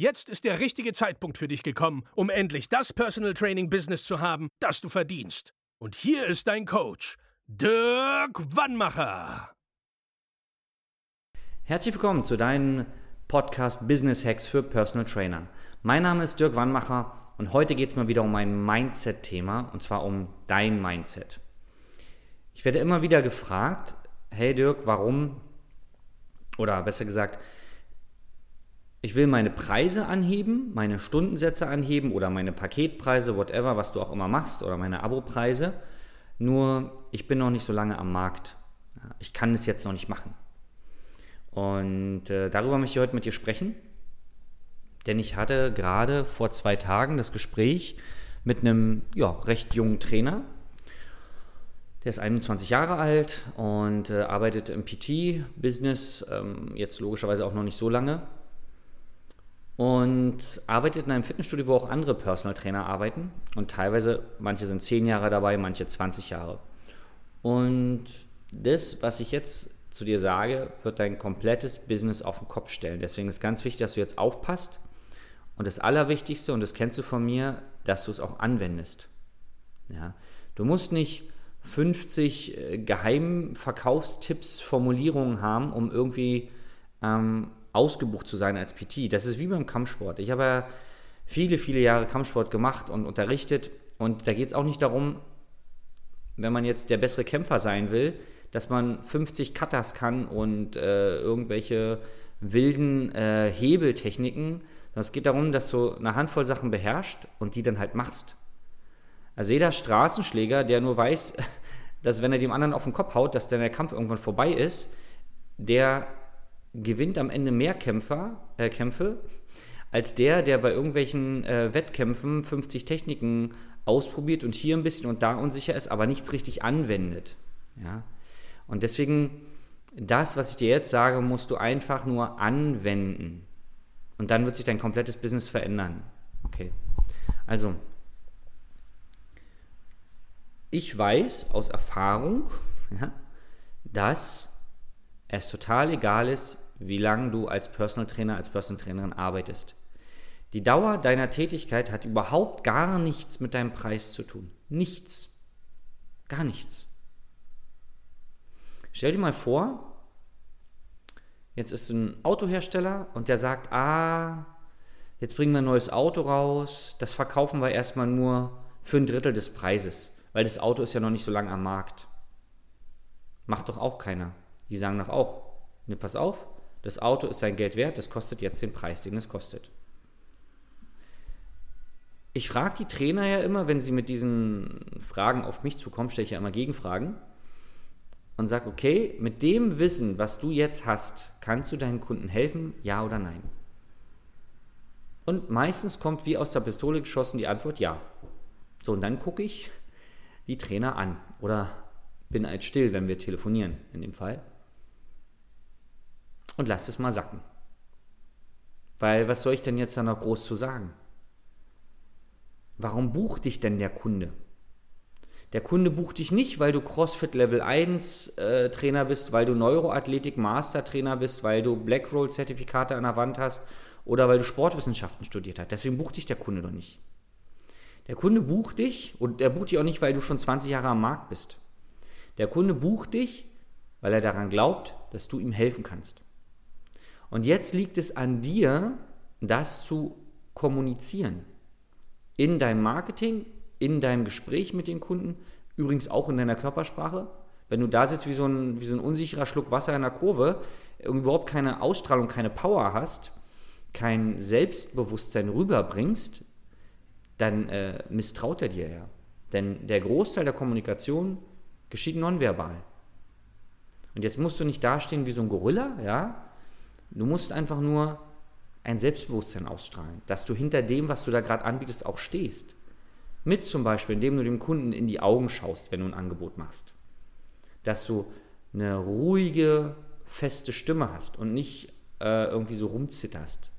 Jetzt ist der richtige Zeitpunkt für dich gekommen, um endlich das Personal Training Business zu haben, das du verdienst. Und hier ist dein Coach, Dirk Wannmacher. Herzlich willkommen zu deinem Podcast Business Hacks für Personal Trainer. Mein Name ist Dirk Wannmacher und heute geht es mal wieder um ein Mindset-Thema und zwar um dein Mindset. Ich werde immer wieder gefragt, hey Dirk, warum, oder besser gesagt, ich will meine Preise anheben, meine Stundensätze anheben oder meine Paketpreise, whatever, was du auch immer machst, oder meine Abopreise. Nur ich bin noch nicht so lange am Markt. Ich kann es jetzt noch nicht machen. Und äh, darüber möchte ich heute mit dir sprechen. Denn ich hatte gerade vor zwei Tagen das Gespräch mit einem ja, recht jungen Trainer. Der ist 21 Jahre alt und äh, arbeitet im PT-Business, ähm, jetzt logischerweise auch noch nicht so lange. Und arbeitet in einem Fitnessstudio, wo auch andere Personal Trainer arbeiten. Und teilweise, manche sind 10 Jahre dabei, manche 20 Jahre. Und das, was ich jetzt zu dir sage, wird dein komplettes Business auf den Kopf stellen. Deswegen ist ganz wichtig, dass du jetzt aufpasst und das Allerwichtigste, und das kennst du von mir, dass du es auch anwendest. Ja? Du musst nicht 50 äh, Geheimverkaufstipps, Formulierungen haben, um irgendwie ähm, ausgebucht zu sein als PT. Das ist wie beim Kampfsport. Ich habe ja viele, viele Jahre Kampfsport gemacht und unterrichtet. Und da geht es auch nicht darum, wenn man jetzt der bessere Kämpfer sein will, dass man 50 Katas kann und äh, irgendwelche wilden äh, Hebeltechniken, es geht darum, dass du eine Handvoll Sachen beherrschst und die dann halt machst. Also jeder Straßenschläger, der nur weiß, dass wenn er dem anderen auf den Kopf haut, dass dann der Kampf irgendwann vorbei ist, der gewinnt am Ende mehr Kämpfer, äh, Kämpfe als der, der bei irgendwelchen äh, Wettkämpfen 50 Techniken ausprobiert und hier ein bisschen und da unsicher ist, aber nichts richtig anwendet. Ja? Und deswegen, das, was ich dir jetzt sage, musst du einfach nur anwenden. Und dann wird sich dein komplettes Business verändern. Okay. Also, ich weiß aus Erfahrung, ja, dass es total egal ist, wie lange du als Personal Trainer, als Personal Trainerin arbeitest. Die Dauer deiner Tätigkeit hat überhaupt gar nichts mit deinem Preis zu tun. Nichts. Gar nichts. Stell dir mal vor, Jetzt ist ein Autohersteller und der sagt, ah, jetzt bringen wir ein neues Auto raus, das verkaufen wir erstmal nur für ein Drittel des Preises, weil das Auto ist ja noch nicht so lange am Markt. Macht doch auch keiner. Die sagen doch auch, ne, pass auf, das Auto ist sein Geld wert, das kostet jetzt den Preis, den es kostet. Ich frage die Trainer ja immer, wenn sie mit diesen Fragen auf mich zukommen, stelle ich ja immer Gegenfragen und sag, okay, mit dem Wissen, was du jetzt hast, kannst du deinen Kunden helfen, ja oder nein? Und meistens kommt wie aus der Pistole geschossen die Antwort ja. So, und dann gucke ich die Trainer an oder bin halt still, wenn wir telefonieren, in dem Fall. Und lass es mal sacken. Weil was soll ich denn jetzt da noch groß zu sagen? Warum bucht dich denn der Kunde? Der Kunde bucht dich nicht, weil du CrossFit Level 1 äh, Trainer bist, weil du Neuroathletik Master Trainer bist, weil du Blackroll Zertifikate an der Wand hast oder weil du Sportwissenschaften studiert hast. Deswegen bucht dich der Kunde doch nicht. Der Kunde bucht dich und der bucht dich auch nicht, weil du schon 20 Jahre am Markt bist. Der Kunde bucht dich, weil er daran glaubt, dass du ihm helfen kannst. Und jetzt liegt es an dir, das zu kommunizieren. In deinem Marketing, in deinem Gespräch mit den Kunden, übrigens auch in deiner Körpersprache. Wenn du da sitzt wie so ein, wie so ein unsicherer Schluck Wasser in der Kurve überhaupt keine Ausstrahlung, keine Power hast, kein Selbstbewusstsein rüberbringst, dann äh, misstraut er dir ja. Denn der Großteil der Kommunikation geschieht nonverbal. Und jetzt musst du nicht dastehen wie so ein Gorilla, ja. Du musst einfach nur ein Selbstbewusstsein ausstrahlen, dass du hinter dem, was du da gerade anbietest, auch stehst. Mit zum Beispiel, indem du dem Kunden in die Augen schaust, wenn du ein Angebot machst. Dass du eine ruhige, feste Stimme hast und nicht äh, irgendwie so rumzitterst.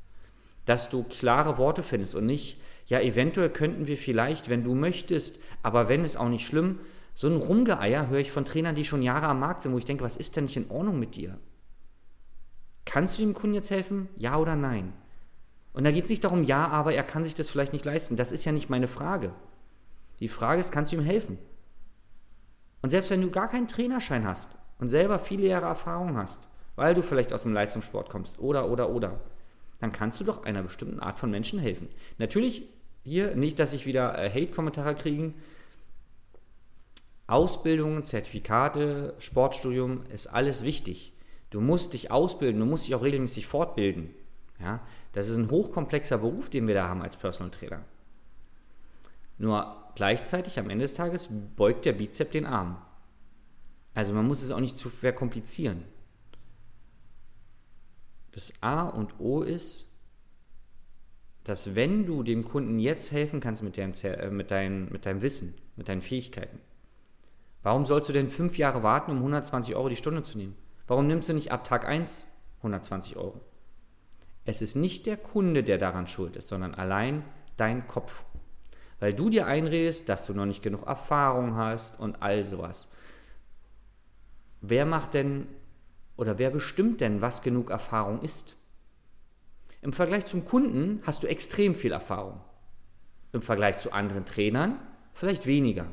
Dass du klare Worte findest und nicht, ja, eventuell könnten wir vielleicht, wenn du möchtest, aber wenn ist auch nicht schlimm, so ein Rumgeeier höre ich von Trainern, die schon Jahre am Markt sind, wo ich denke, was ist denn nicht in Ordnung mit dir? Kannst du dem Kunden jetzt helfen? Ja oder nein? Und da geht es nicht darum, ja, aber er kann sich das vielleicht nicht leisten. Das ist ja nicht meine Frage. Die Frage ist, kannst du ihm helfen? Und selbst wenn du gar keinen Trainerschein hast und selber viele Jahre Erfahrung hast, weil du vielleicht aus dem Leistungssport kommst oder, oder, oder, dann kannst du doch einer bestimmten Art von Menschen helfen. Natürlich hier nicht, dass ich wieder äh, Hate-Kommentare kriegen. Ausbildungen, Zertifikate, Sportstudium ist alles wichtig. Du musst dich ausbilden, du musst dich auch regelmäßig fortbilden. Ja, das ist ein hochkomplexer Beruf, den wir da haben als Personal Trainer. Nur gleichzeitig am Ende des Tages beugt der Bizep den Arm. Also man muss es auch nicht zu verkomplizieren. Das A und O ist, dass wenn du dem Kunden jetzt helfen kannst mit deinem, äh, mit, dein, mit deinem Wissen, mit deinen Fähigkeiten, warum sollst du denn fünf Jahre warten, um 120 Euro die Stunde zu nehmen? Warum nimmst du nicht ab Tag 1 120 Euro? Es ist nicht der Kunde, der daran schuld ist, sondern allein dein Kopf. Weil du dir einredest, dass du noch nicht genug Erfahrung hast und all sowas. Wer macht denn oder wer bestimmt denn, was genug Erfahrung ist? Im Vergleich zum Kunden hast du extrem viel Erfahrung. Im Vergleich zu anderen Trainern vielleicht weniger.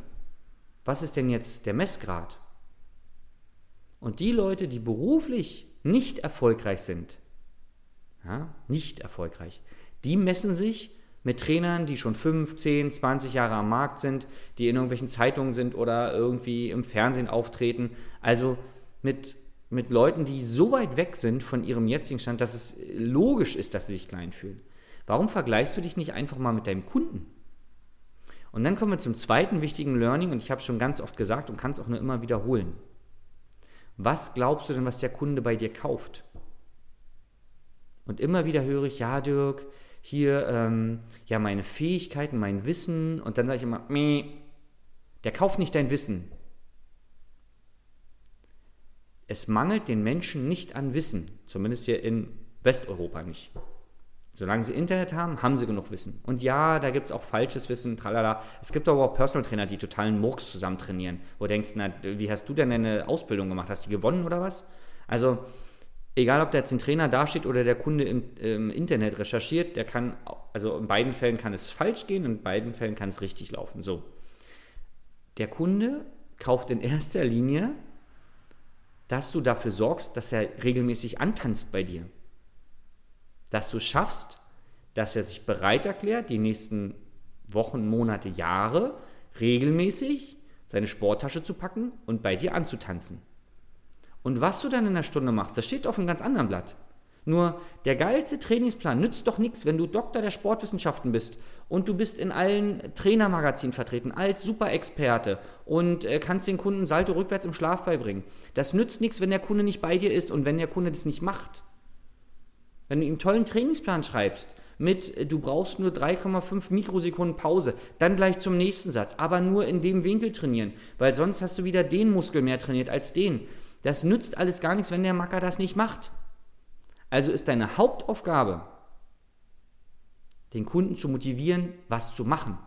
Was ist denn jetzt der Messgrad? Und die Leute, die beruflich nicht erfolgreich sind, ja, nicht erfolgreich, die messen sich mit Trainern, die schon 5, 10, 20 Jahre am Markt sind, die in irgendwelchen Zeitungen sind oder irgendwie im Fernsehen auftreten. Also mit, mit Leuten, die so weit weg sind von ihrem jetzigen Stand, dass es logisch ist, dass sie sich klein fühlen. Warum vergleichst du dich nicht einfach mal mit deinem Kunden? Und dann kommen wir zum zweiten wichtigen Learning und ich habe es schon ganz oft gesagt und kann es auch nur immer wiederholen. Was glaubst du denn, was der Kunde bei dir kauft? Und immer wieder höre ich, ja, Dirk, hier, ähm, ja, meine Fähigkeiten, mein Wissen. Und dann sage ich immer, Meh, der kauft nicht dein Wissen. Es mangelt den Menschen nicht an Wissen, zumindest hier in Westeuropa nicht. Solange sie Internet haben, haben sie genug Wissen. Und ja, da gibt es auch falsches Wissen, tralala. Es gibt aber auch Personal Trainer, die totalen Murks zusammen trainieren. Wo du denkst, na, wie hast du denn deine Ausbildung gemacht? Hast du gewonnen oder was? Also, egal ob da jetzt ein Trainer dasteht oder der Kunde im, im, Internet recherchiert, der kann, also in beiden Fällen kann es falsch gehen, in beiden Fällen kann es richtig laufen. So. Der Kunde kauft in erster Linie, dass du dafür sorgst, dass er regelmäßig antanzt bei dir dass du schaffst, dass er sich bereit erklärt, die nächsten Wochen, Monate, Jahre regelmäßig seine Sporttasche zu packen und bei dir anzutanzen. Und was du dann in der Stunde machst, das steht auf einem ganz anderen Blatt. Nur der geilste Trainingsplan nützt doch nichts, wenn du Doktor der Sportwissenschaften bist und du bist in allen Trainermagazinen vertreten als Superexperte und äh, kannst den Kunden Salto rückwärts im Schlaf beibringen. Das nützt nichts, wenn der Kunde nicht bei dir ist und wenn der Kunde das nicht macht. Wenn du ihm einen tollen Trainingsplan schreibst, mit äh, du brauchst nur 3,5 Mikrosekunden Pause, dann gleich zum nächsten Satz, aber nur in dem Winkel trainieren, weil sonst hast du wieder den Muskel mehr trainiert als den. Das nützt alles gar nichts, wenn der Macker das nicht macht. Also ist deine Hauptaufgabe, den Kunden zu motivieren, was zu machen.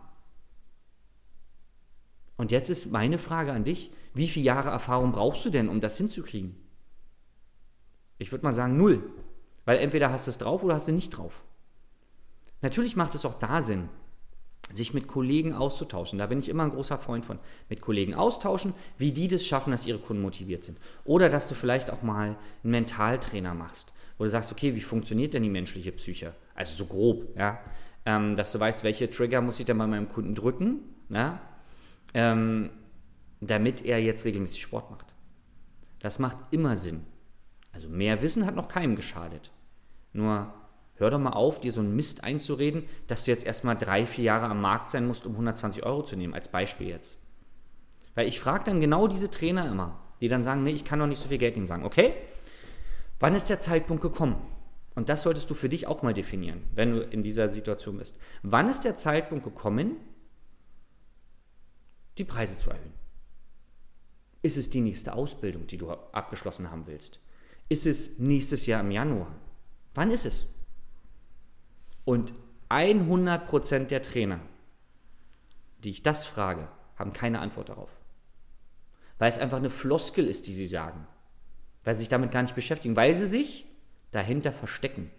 Und jetzt ist meine Frage an dich, wie viele Jahre Erfahrung brauchst du denn, um das hinzukriegen? Ich würde mal sagen, null. Weil entweder hast du es drauf oder hast du nicht drauf. Natürlich macht es auch da Sinn, sich mit Kollegen auszutauschen. Da bin ich immer ein großer Freund von. Mit Kollegen austauschen, wie die das schaffen, dass ihre Kunden motiviert sind. Oder dass du vielleicht auch mal einen Mentaltrainer machst, wo du sagst, okay, wie funktioniert denn die menschliche Psyche? Also so grob, ja. Ähm, dass du weißt, welche Trigger muss ich denn bei meinem Kunden drücken, ja? ähm, damit er jetzt regelmäßig Sport macht. Das macht immer Sinn. Also mehr Wissen hat noch keinem geschadet. Nur hör doch mal auf, dir so einen Mist einzureden, dass du jetzt erstmal drei, vier Jahre am Markt sein musst, um 120 Euro zu nehmen, als Beispiel jetzt. Weil ich frage dann genau diese Trainer immer, die dann sagen, nee, ich kann doch nicht so viel Geld nehmen. Sagen, okay, wann ist der Zeitpunkt gekommen? Und das solltest du für dich auch mal definieren, wenn du in dieser Situation bist. Wann ist der Zeitpunkt gekommen, die Preise zu erhöhen? Ist es die nächste Ausbildung, die du abgeschlossen haben willst? Ist es nächstes Jahr im Januar? Wann ist es? Und 100% der Trainer, die ich das frage, haben keine Antwort darauf. Weil es einfach eine Floskel ist, die sie sagen. Weil sie sich damit gar nicht beschäftigen. Weil sie sich dahinter verstecken.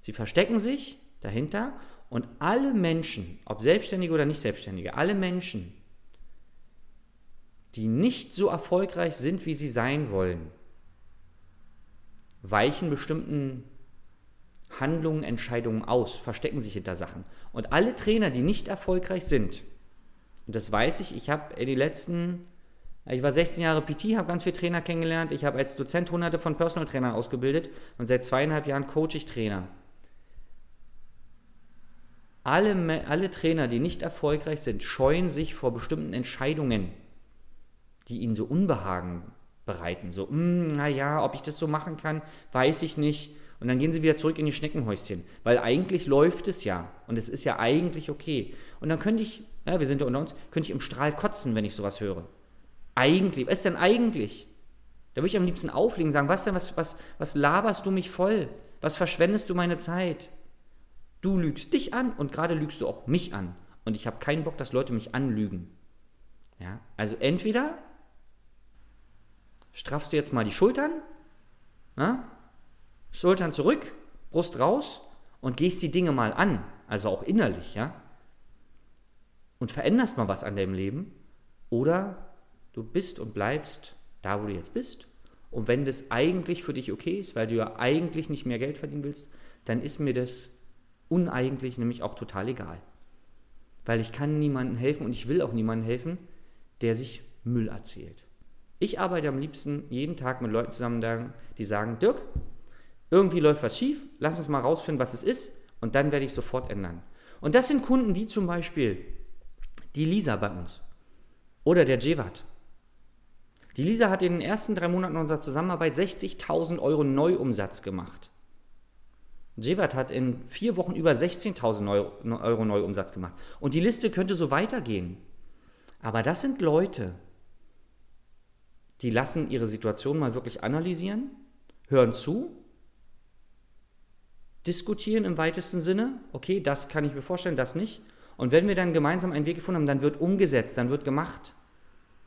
Sie verstecken sich dahinter und alle Menschen, ob Selbstständige oder nicht Selbstständige, alle Menschen, die nicht so erfolgreich sind, wie sie sein wollen, weichen bestimmten Handlungen, Entscheidungen aus, verstecken sich hinter Sachen. Und alle Trainer, die nicht erfolgreich sind, und das weiß ich, ich habe in den letzten, ich war 16 Jahre PT, habe ganz viele Trainer kennengelernt, ich habe als Dozent hunderte von Personal Trainern ausgebildet und seit zweieinhalb Jahren coach ich Trainer. Alle, alle Trainer, die nicht erfolgreich sind, scheuen sich vor bestimmten Entscheidungen, die ihnen so Unbehagen bereiten. So, hm, naja, ob ich das so machen kann, weiß ich nicht. Und dann gehen sie wieder zurück in die Schneckenhäuschen, weil eigentlich läuft es ja und es ist ja eigentlich okay. Und dann könnte ich, ja, wir sind ja unter uns, könnte ich im Strahl kotzen, wenn ich sowas höre. Eigentlich, was ist denn eigentlich? Da würde ich am liebsten auflegen und sagen, was denn, was, was, was laberst du mich voll? Was verschwendest du meine Zeit? Du lügst dich an und gerade lügst du auch mich an. Und ich habe keinen Bock, dass Leute mich anlügen. Ja, also entweder straffst du jetzt mal die Schultern, na? Schultern zurück, Brust raus und gehst die Dinge mal an, also auch innerlich, ja? Und veränderst mal was an deinem Leben. Oder du bist und bleibst da, wo du jetzt bist. Und wenn das eigentlich für dich okay ist, weil du ja eigentlich nicht mehr Geld verdienen willst, dann ist mir das uneigentlich nämlich auch total egal. Weil ich kann niemandem helfen und ich will auch niemandem helfen, der sich Müll erzählt. Ich arbeite am liebsten jeden Tag mit Leuten zusammen, die sagen, Dirk, irgendwie läuft was schief, lass uns mal rausfinden, was es ist und dann werde ich sofort ändern. Und das sind Kunden wie zum Beispiel die Lisa bei uns oder der Jevat. Die Lisa hat in den ersten drei Monaten unserer Zusammenarbeit 60.000 Euro Neuumsatz gemacht. Jevat hat in vier Wochen über 16.000 Euro Neuumsatz gemacht. Und die Liste könnte so weitergehen. Aber das sind Leute, die lassen ihre Situation mal wirklich analysieren, hören zu diskutieren im weitesten Sinne. Okay, das kann ich mir vorstellen, das nicht. Und wenn wir dann gemeinsam einen Weg gefunden haben, dann wird umgesetzt, dann wird gemacht.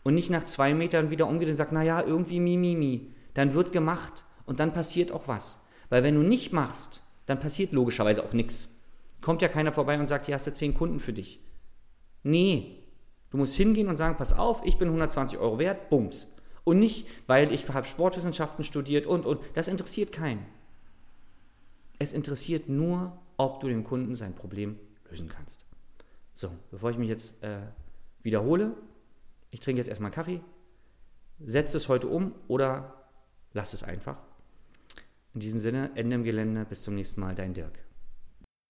Und nicht nach zwei Metern wieder umgedreht und sagt, naja, irgendwie mi, mi, mi. Dann wird gemacht und dann passiert auch was. Weil wenn du nicht machst, dann passiert logischerweise auch nichts. Kommt ja keiner vorbei und sagt, hier hast du zehn Kunden für dich. Nee, du musst hingehen und sagen, pass auf, ich bin 120 Euro wert, bums. Und nicht, weil ich habe Sportwissenschaften studiert und, und. Das interessiert keinen. Es interessiert nur, ob du dem Kunden sein Problem lösen kannst. So, bevor ich mich jetzt äh, wiederhole, ich trinke jetzt erstmal Kaffee, setze es heute um oder lass es einfach. In diesem Sinne, Ende im Gelände, bis zum nächsten Mal, dein Dirk.